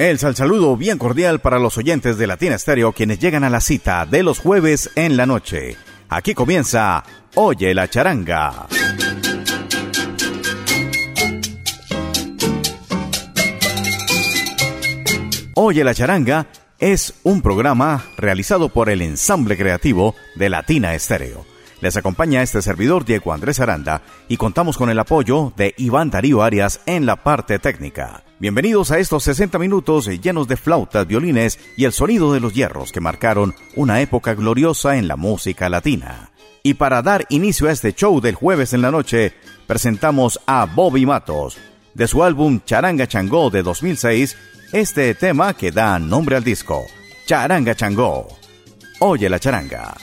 El saludo bien cordial para los oyentes de Latina Estéreo quienes llegan a la cita de los jueves en la noche. Aquí comienza Oye la charanga. Oye la charanga es un programa realizado por el ensamble creativo de Latina Estéreo. Les acompaña este servidor Diego Andrés Aranda y contamos con el apoyo de Iván Darío Arias en la parte técnica. Bienvenidos a estos 60 minutos llenos de flautas, violines y el sonido de los hierros que marcaron una época gloriosa en la música latina. Y para dar inicio a este show del jueves en la noche, presentamos a Bobby Matos, de su álbum Charanga Changó de 2006, este tema que da nombre al disco, Charanga Changó. Oye la charanga.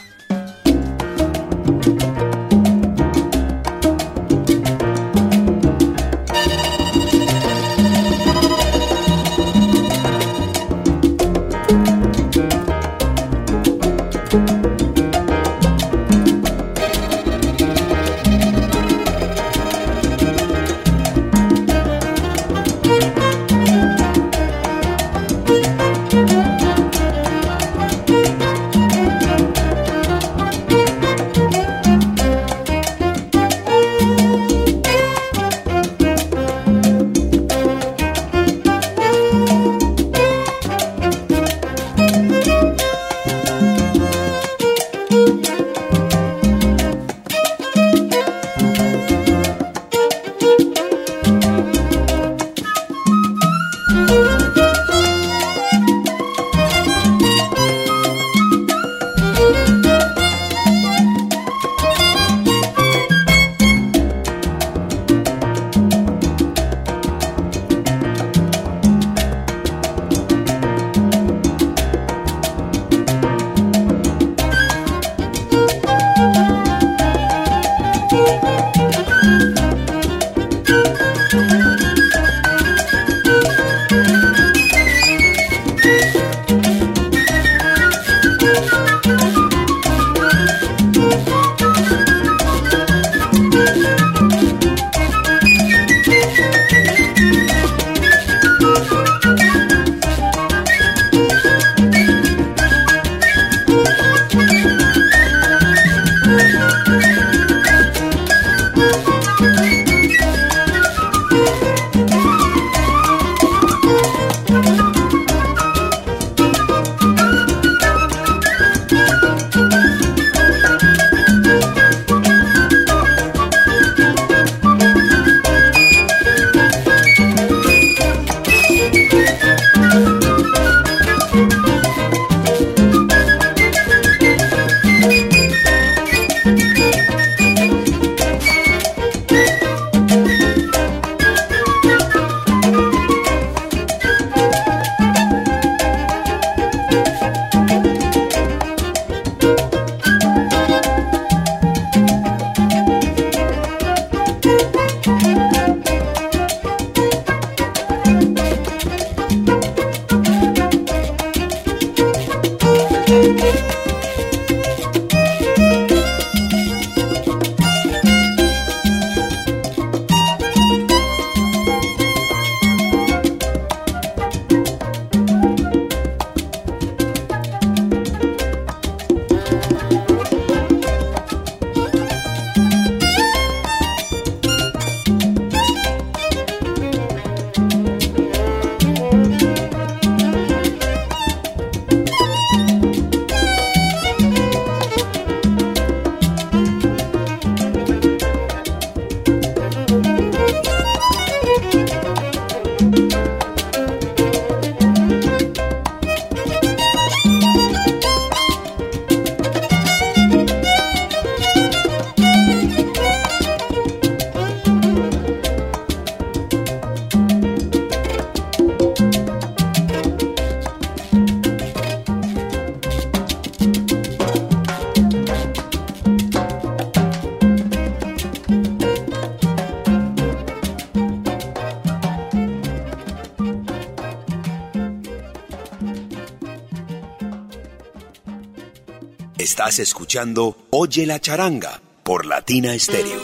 Escuchando Oye la charanga por Latina Stereo.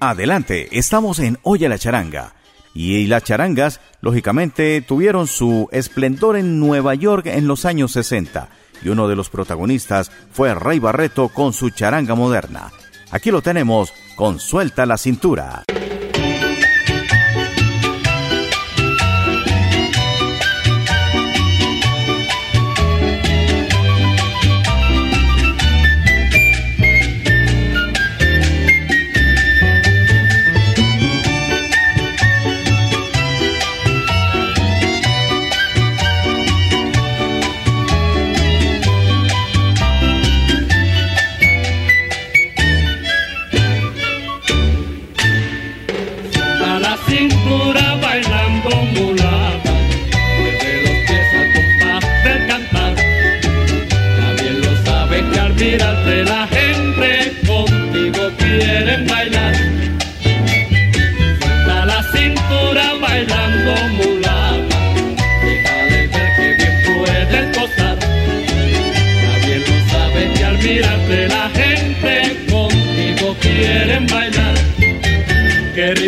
Adelante, estamos en Oye la charanga. Y las charangas, lógicamente, tuvieron su esplendor en Nueva York en los años 60. Y uno de los protagonistas fue Rey Barreto con su charanga moderna. Aquí lo tenemos con Suelta la Cintura.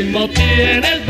ritmo tienes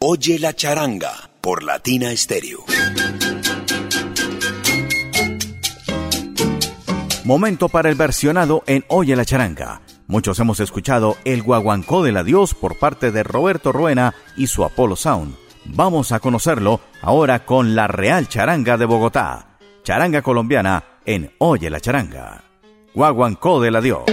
Oye la charanga por Latina Stereo. Momento para el versionado en Oye la charanga. Muchos hemos escuchado El guaguancó del adiós por parte de Roberto Ruena y su Apollo Sound. Vamos a conocerlo ahora con la Real Charanga de Bogotá. Charanga colombiana en Oye la charanga. Guaguancó del adiós.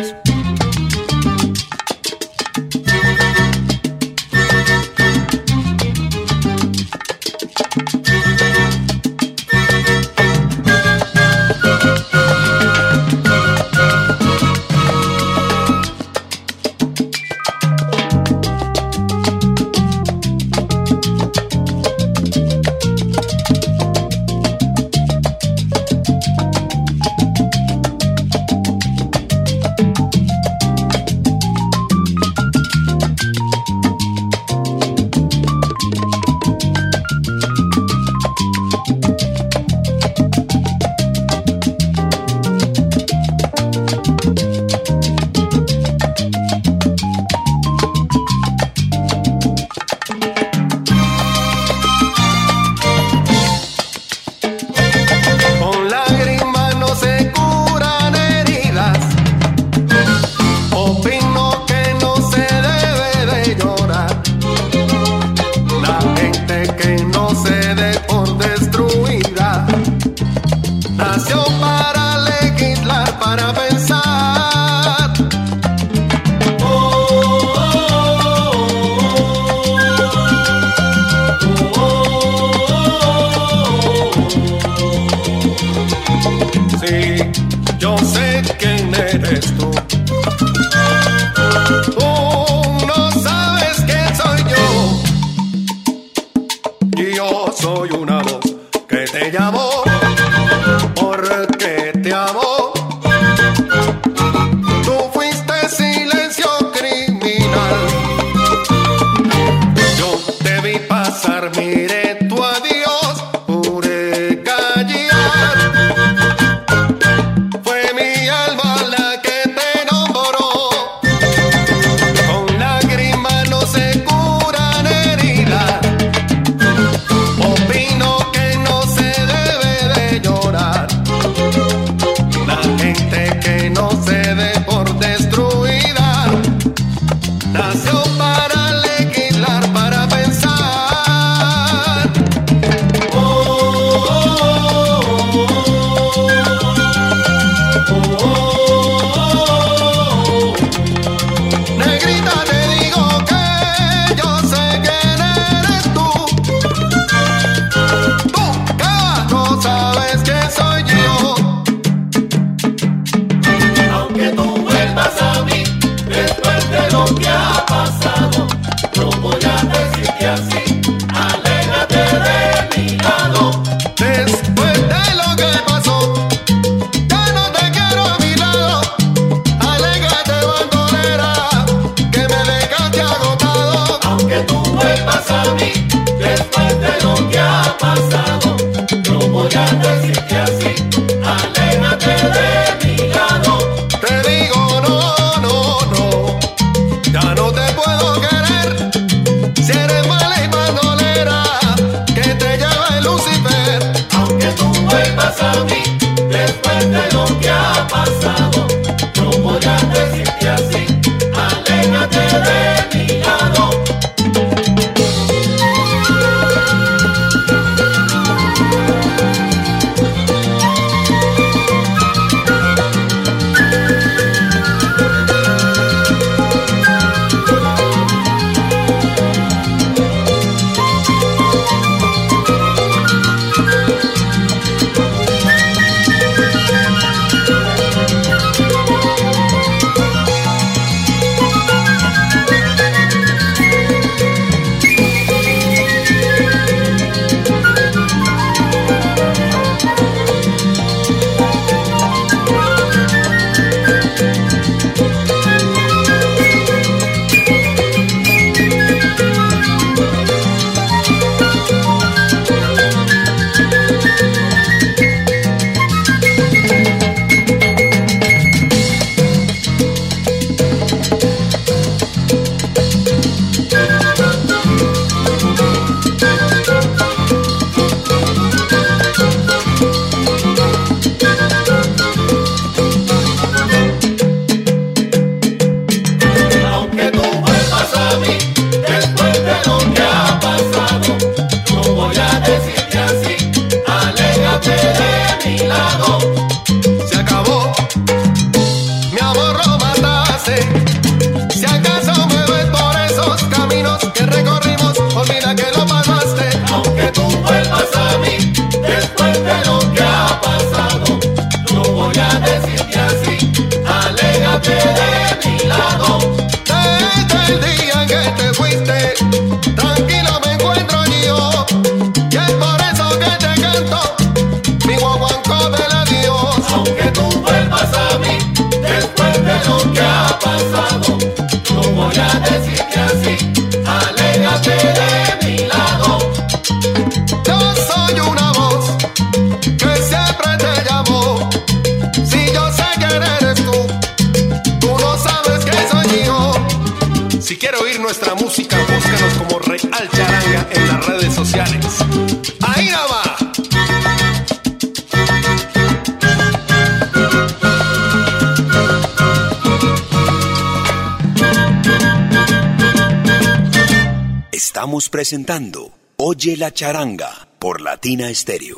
Presentando Oye la charanga por Latina Stereo.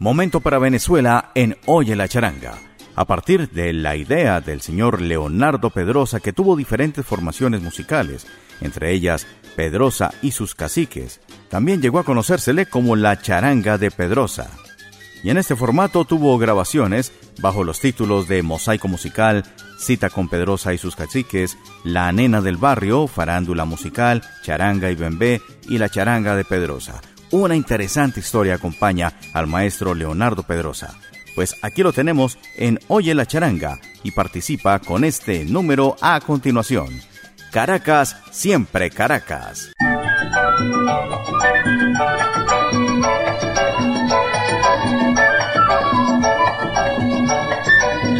Momento para Venezuela en Oye la charanga. A partir de la idea del señor Leonardo Pedrosa que tuvo diferentes formaciones musicales, entre ellas Pedrosa y sus caciques, también llegó a conocérsele como la charanga de Pedrosa. Y en este formato tuvo grabaciones bajo los títulos de Mosaico Musical, Cita con Pedrosa y sus caciques, La Nena del Barrio, Farándula Musical, Charanga y Bembé y La Charanga de Pedrosa. Una interesante historia acompaña al maestro Leonardo Pedrosa. Pues aquí lo tenemos en Oye la Charanga y participa con este número a continuación. Caracas, siempre Caracas.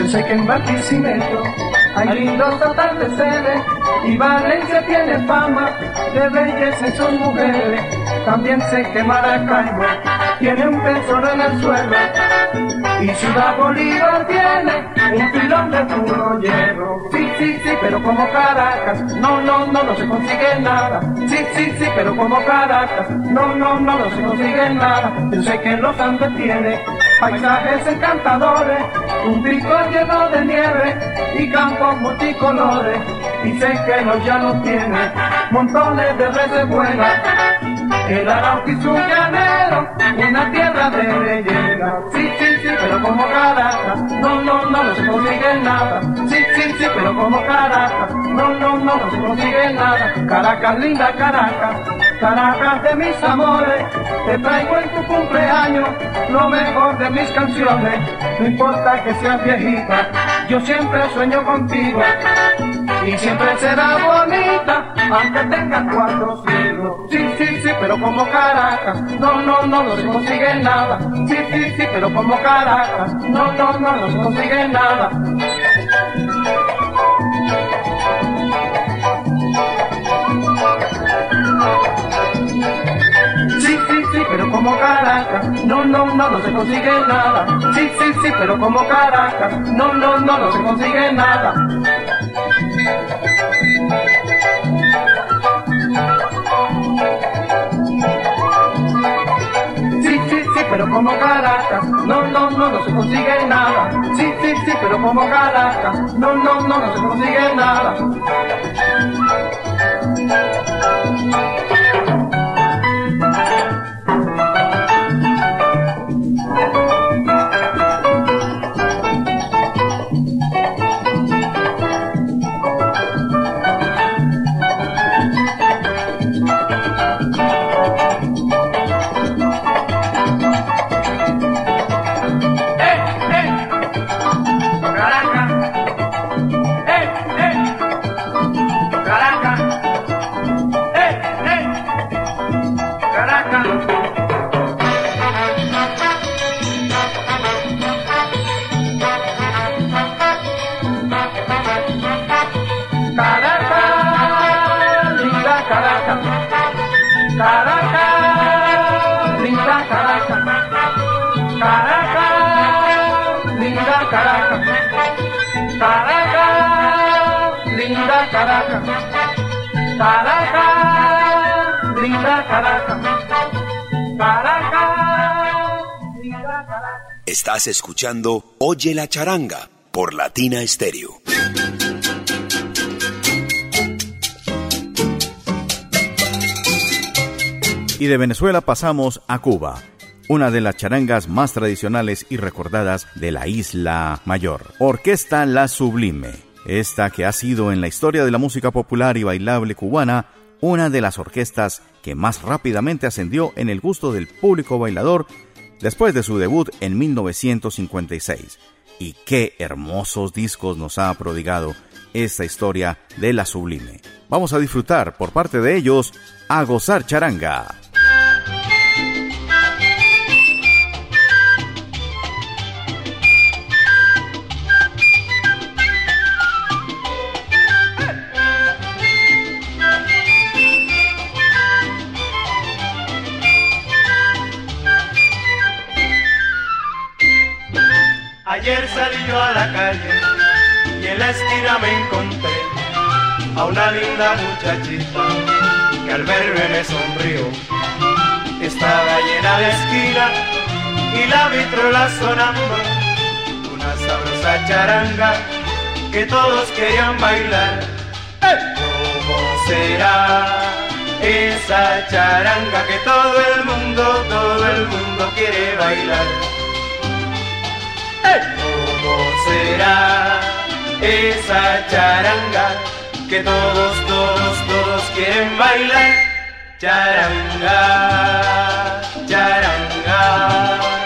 Sé que en Barquisimeto hay lindos atardeceres y Valencia tiene fama de belleza en sus mujeres. También sé que Maracaibo tiene un tesoro en el suelo y Ciudad Bolívar tiene un pilón de puro hierro. Sí, sí, sí, pero como Caracas, no, no, no, no se consigue nada. Sí, sí, sí, pero como Caracas, no, no, no, no se consigue nada. Yo sé que los Andes tiene paisajes encantadores, un pico lleno de nieve y campos multicolores. Y sé que los llanos tiene montones de reses buenas. El llanero, una tierra de leyenda. Sí, sí, sí, pero como Caracas, no, no, no, no se consigue nada. Sí, sí, sí, pero como Caracas, no, no, no, no se consigue nada. Caracas, linda Caracas, Caracas de mis amores, te traigo en tu cumpleaños lo mejor de mis canciones. No importa que seas viejita, yo siempre sueño contigo. Y siempre será bonita, aunque tenga cuatro siglos. Sí, sí, pero como Caracas, no, no, no, no se consigue nada. Sí, sí, sí, pero como Caracas, no, no, no, no se consigue nada. Sí, sí, sí, pero como Caracas, no, no, no, no se consigue nada. Sí, sí, sí, pero como Caracas, no, no, no, no se consigue nada. Como Caracas, no, no, no, no se consigue nada. Sí, sí, sí, pero como Caracas, no, no, no, no se consigue nada. Estás escuchando Oye la charanga por Latina Stereo. Y de Venezuela pasamos a Cuba, una de las charangas más tradicionales y recordadas de la isla mayor. Orquesta La Sublime, esta que ha sido en la historia de la música popular y bailable cubana una de las orquestas que más rápidamente ascendió en el gusto del público bailador después de su debut en 1956. Y qué hermosos discos nos ha prodigado esta historia de la sublime. Vamos a disfrutar por parte de ellos a gozar charanga. A la calle y en la esquina me encontré a una linda muchachita que al verme me sonrió. Estaba llena de esquina y la vitrola sonando, una sabrosa charanga que todos querían bailar. ¿Cómo será esa charanga que todo el mundo, todo el mundo quiere bailar? ¿Cómo será esa charanga que todos, todos, todos quieren bailar? Charanga, charanga.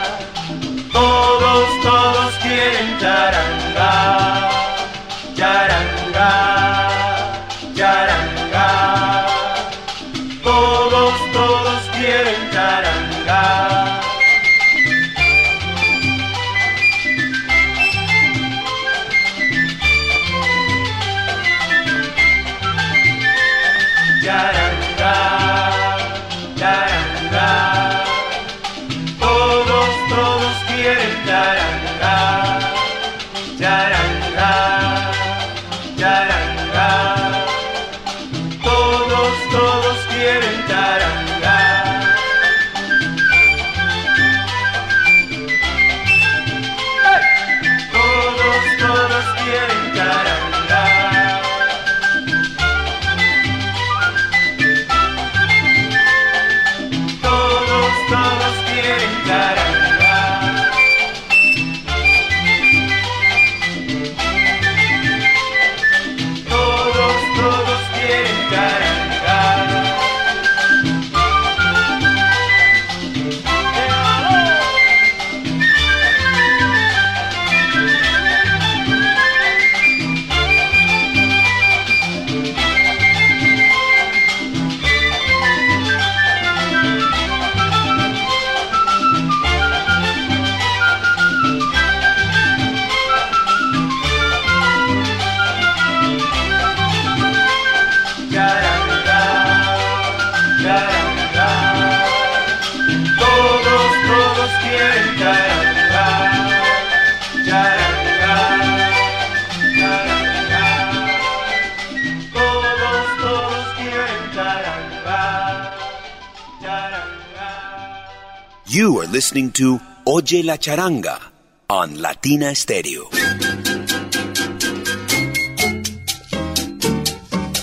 You are listening to Oye la Charanga on Latina Stereo.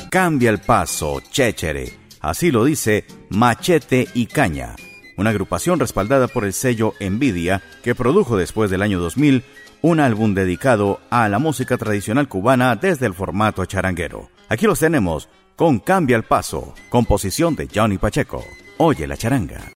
Cambia el paso, chéchere. Así lo dice Machete y Caña, una agrupación respaldada por el sello Envidia que produjo después del año 2000 un álbum dedicado a la música tradicional cubana desde el formato charanguero. Aquí los tenemos con Cambia el paso, composición de Johnny Pacheco. Oye la charanga.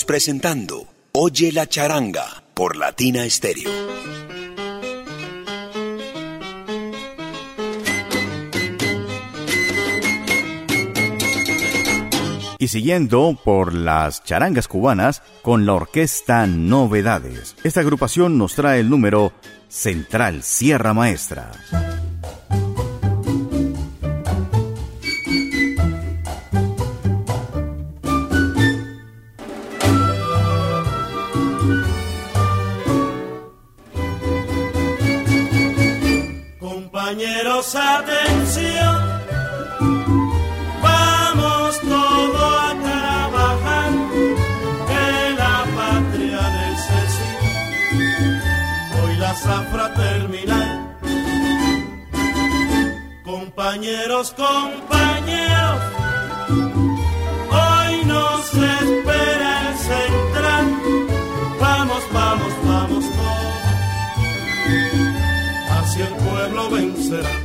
Presentando Oye la charanga por Latina Stereo. y siguiendo por las charangas cubanas con la orquesta Novedades. Esta agrupación nos trae el número Central Sierra Maestra. Vencerá.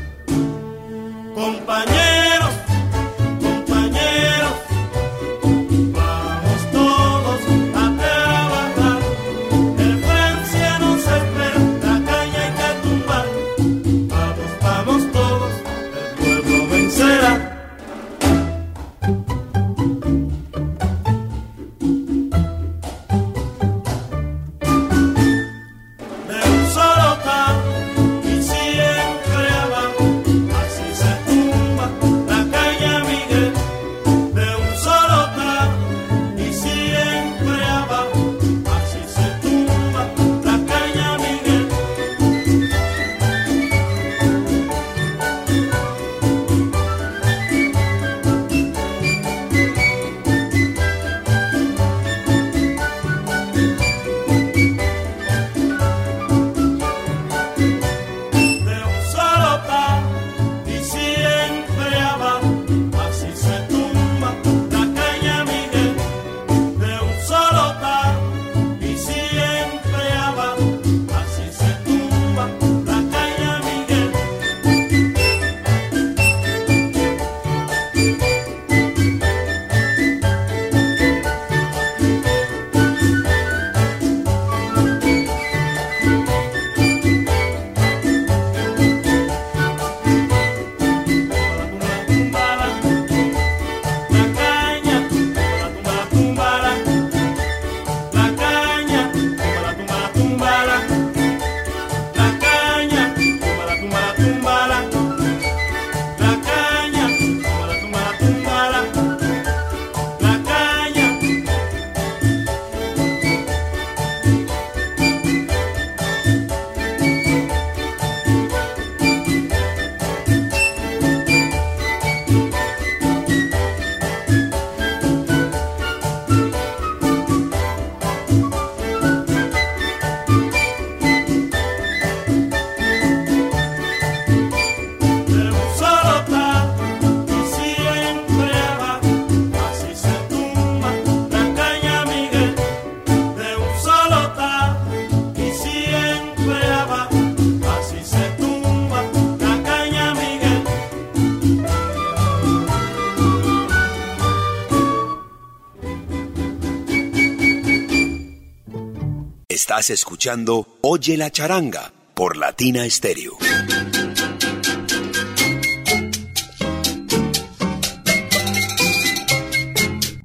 Oye la charanga por Latina Stereo.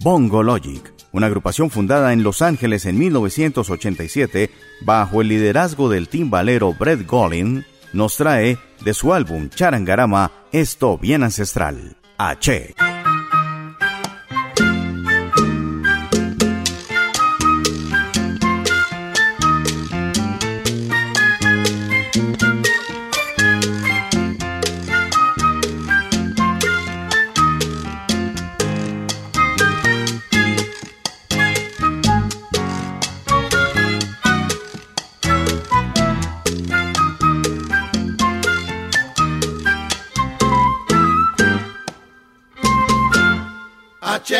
Bongo Logic, una agrupación fundada en Los Ángeles en 1987 bajo el liderazgo del timbalero Brett Golin, nos trae de su álbum Charangarama Esto Bien Ancestral, H. H,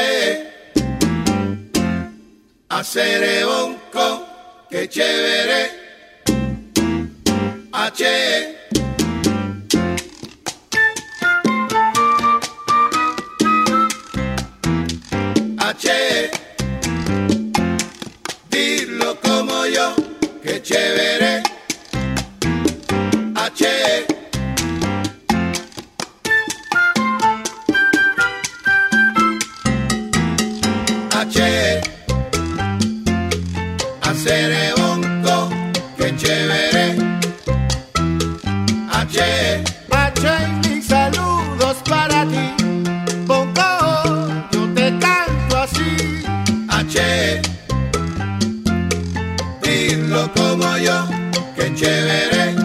hacer bonco, que chévere. H. H. Dirlo como yo, que chévere. H. H. H y mis saludos para ti. Bongo, yo te canto así. H. Dilo como yo, qué chévere.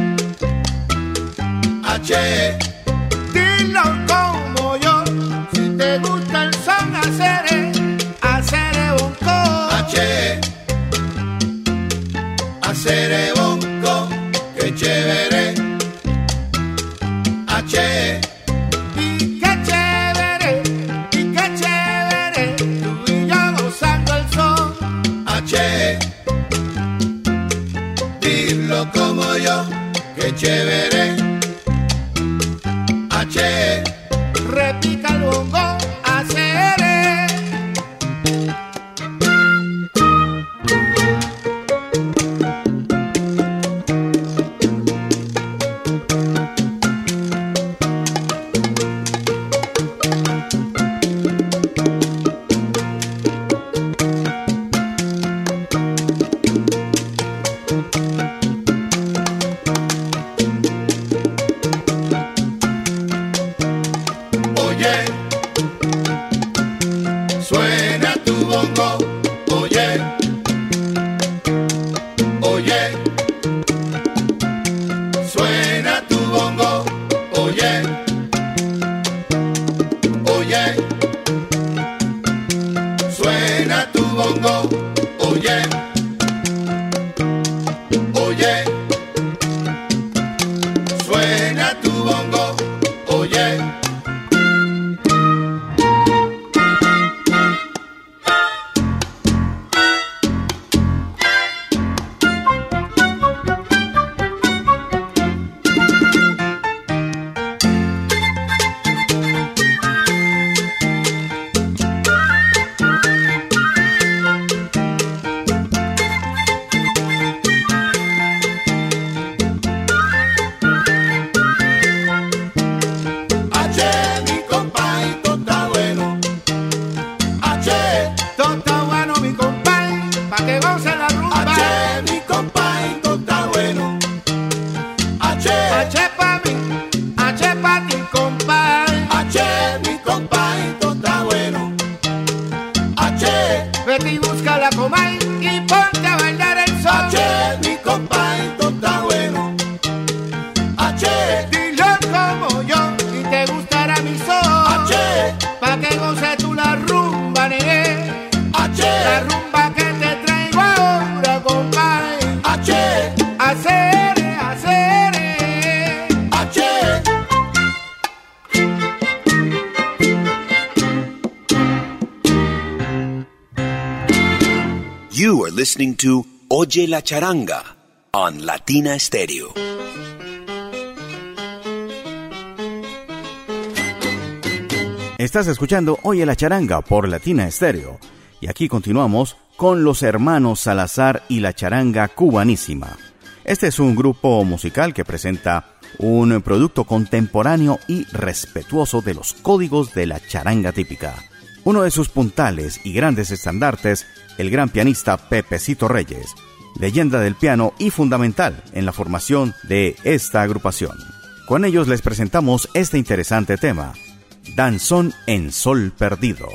H. chévere. You are listening to Oye la Charanga on Latina Stereo. Estás escuchando Oye la charanga por Latina Estéreo. Y aquí continuamos con los hermanos Salazar y la charanga cubanísima. Este es un grupo musical que presenta un producto contemporáneo y respetuoso de los códigos de la charanga típica. Uno de sus puntales y grandes estandartes, el gran pianista Pepecito Reyes, leyenda del piano y fundamental en la formación de esta agrupación. Con ellos les presentamos este interesante tema, Danzón en Sol Perdido.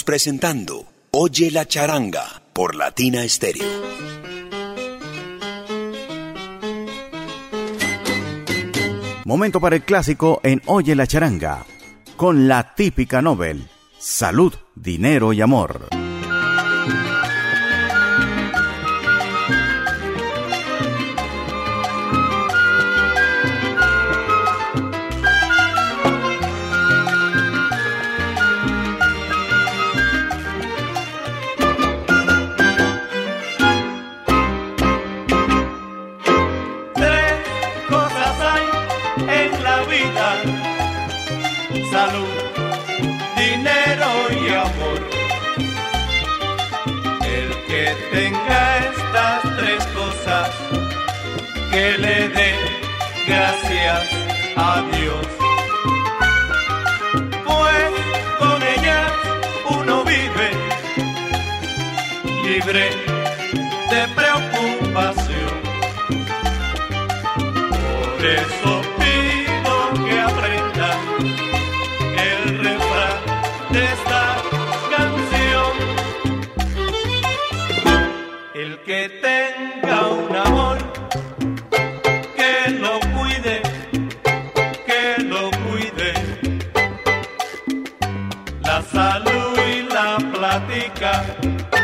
presentando Oye la charanga por Latina Estéreo. Momento para el clásico en Oye la charanga, con la típica Nobel, salud, dinero y amor. gracias a Dios. Pues con ella uno vive libre de preocupación. Por eso Bye.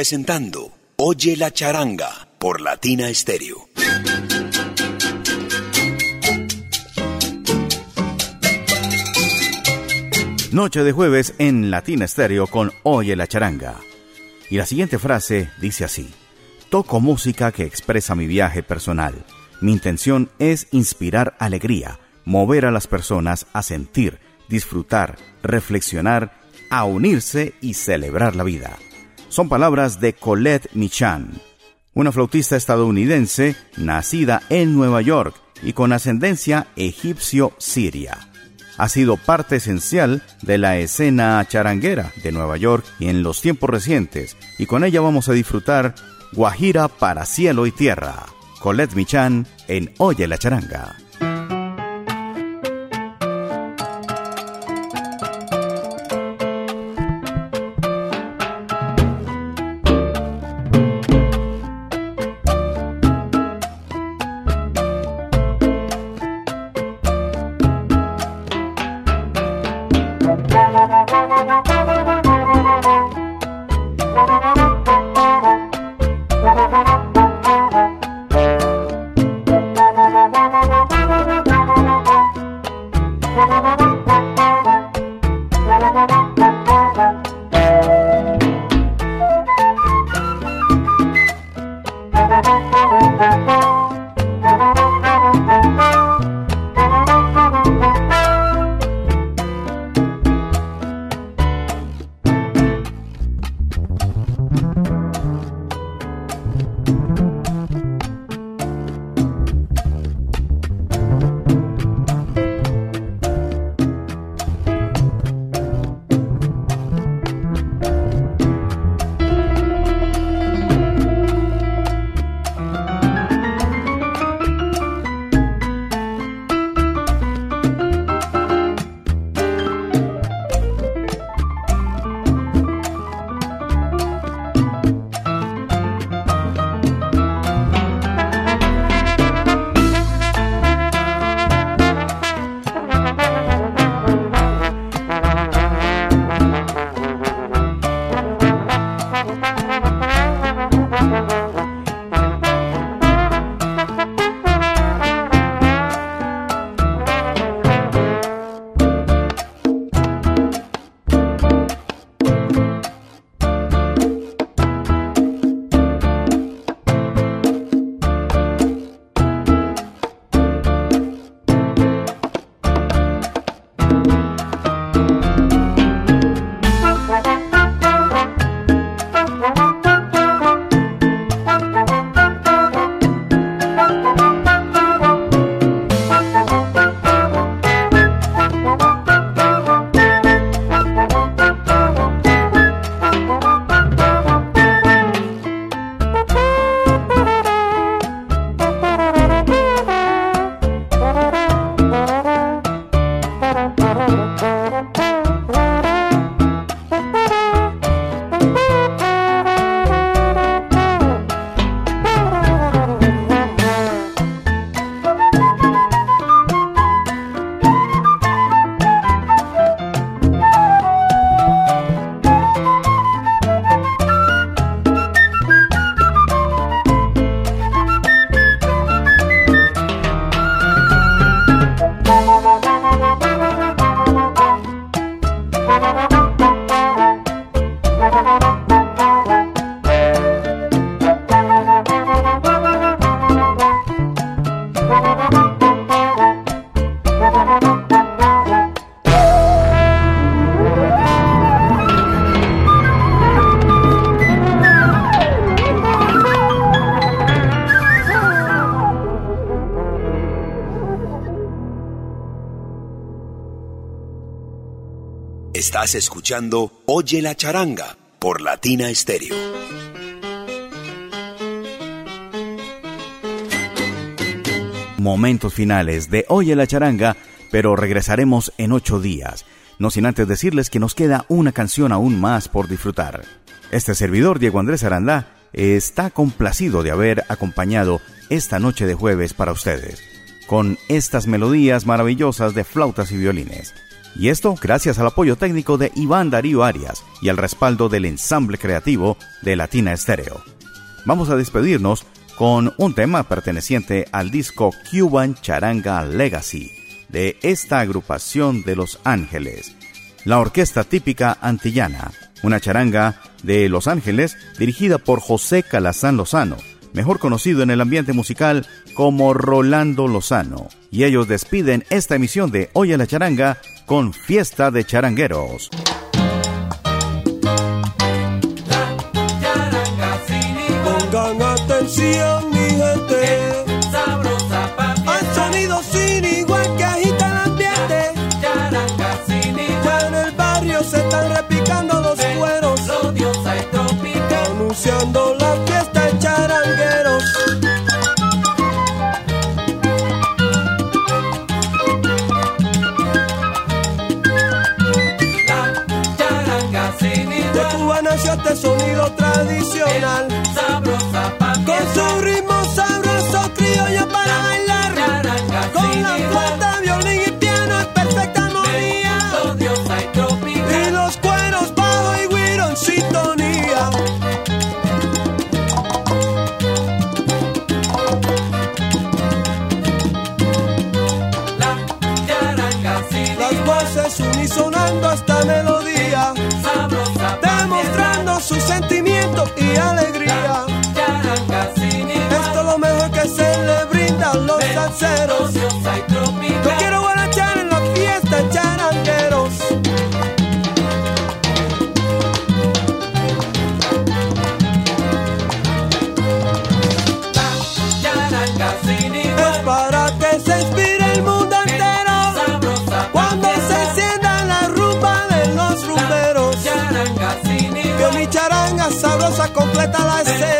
Presentando Oye la charanga por Latina Estéreo. Noche de jueves en Latina Estéreo con Oye la charanga. Y la siguiente frase dice así. Toco música que expresa mi viaje personal. Mi intención es inspirar alegría, mover a las personas a sentir, disfrutar, reflexionar, a unirse y celebrar la vida. Son palabras de Colette Michan, una flautista estadounidense nacida en Nueva York y con ascendencia egipcio-siria ha sido parte esencial de la escena charanguera de Nueva York en los tiempos recientes, y con ella vamos a disfrutar Guajira para cielo y tierra. Colette Michan en Oye la charanga. Bye. Estás escuchando Oye la charanga por Latina Estéreo. Momentos finales de Oye la charanga pero regresaremos en ocho días, no sin antes decirles que nos queda una canción aún más por disfrutar. Este servidor, Diego Andrés Aranda, está complacido de haber acompañado esta noche de jueves para ustedes, con estas melodías maravillosas de flautas y violines. Y esto gracias al apoyo técnico de Iván Darío Arias y al respaldo del ensamble creativo de Latina Estéreo. Vamos a despedirnos con un tema perteneciente al disco Cuban Charanga Legacy de esta agrupación de Los Ángeles, la orquesta típica antillana, una charanga de Los Ángeles dirigida por José Calazán Lozano, mejor conocido en el ambiente musical como Rolando Lozano. Y ellos despiden esta emisión de Hoy a la Charanga con Fiesta de Charangueros. Pongan atención, mi gente. Sabrosa Al sonido sin igual que agita el ambiente. charanga sin Ya en el barrio se están repicando los cueros. odiosa y tropical. Anunciando este sonido tradicional. Sabrosa Con su ritmo y alegría. Esto es lo mejor que se le brinda a los salseros. Completa la escena.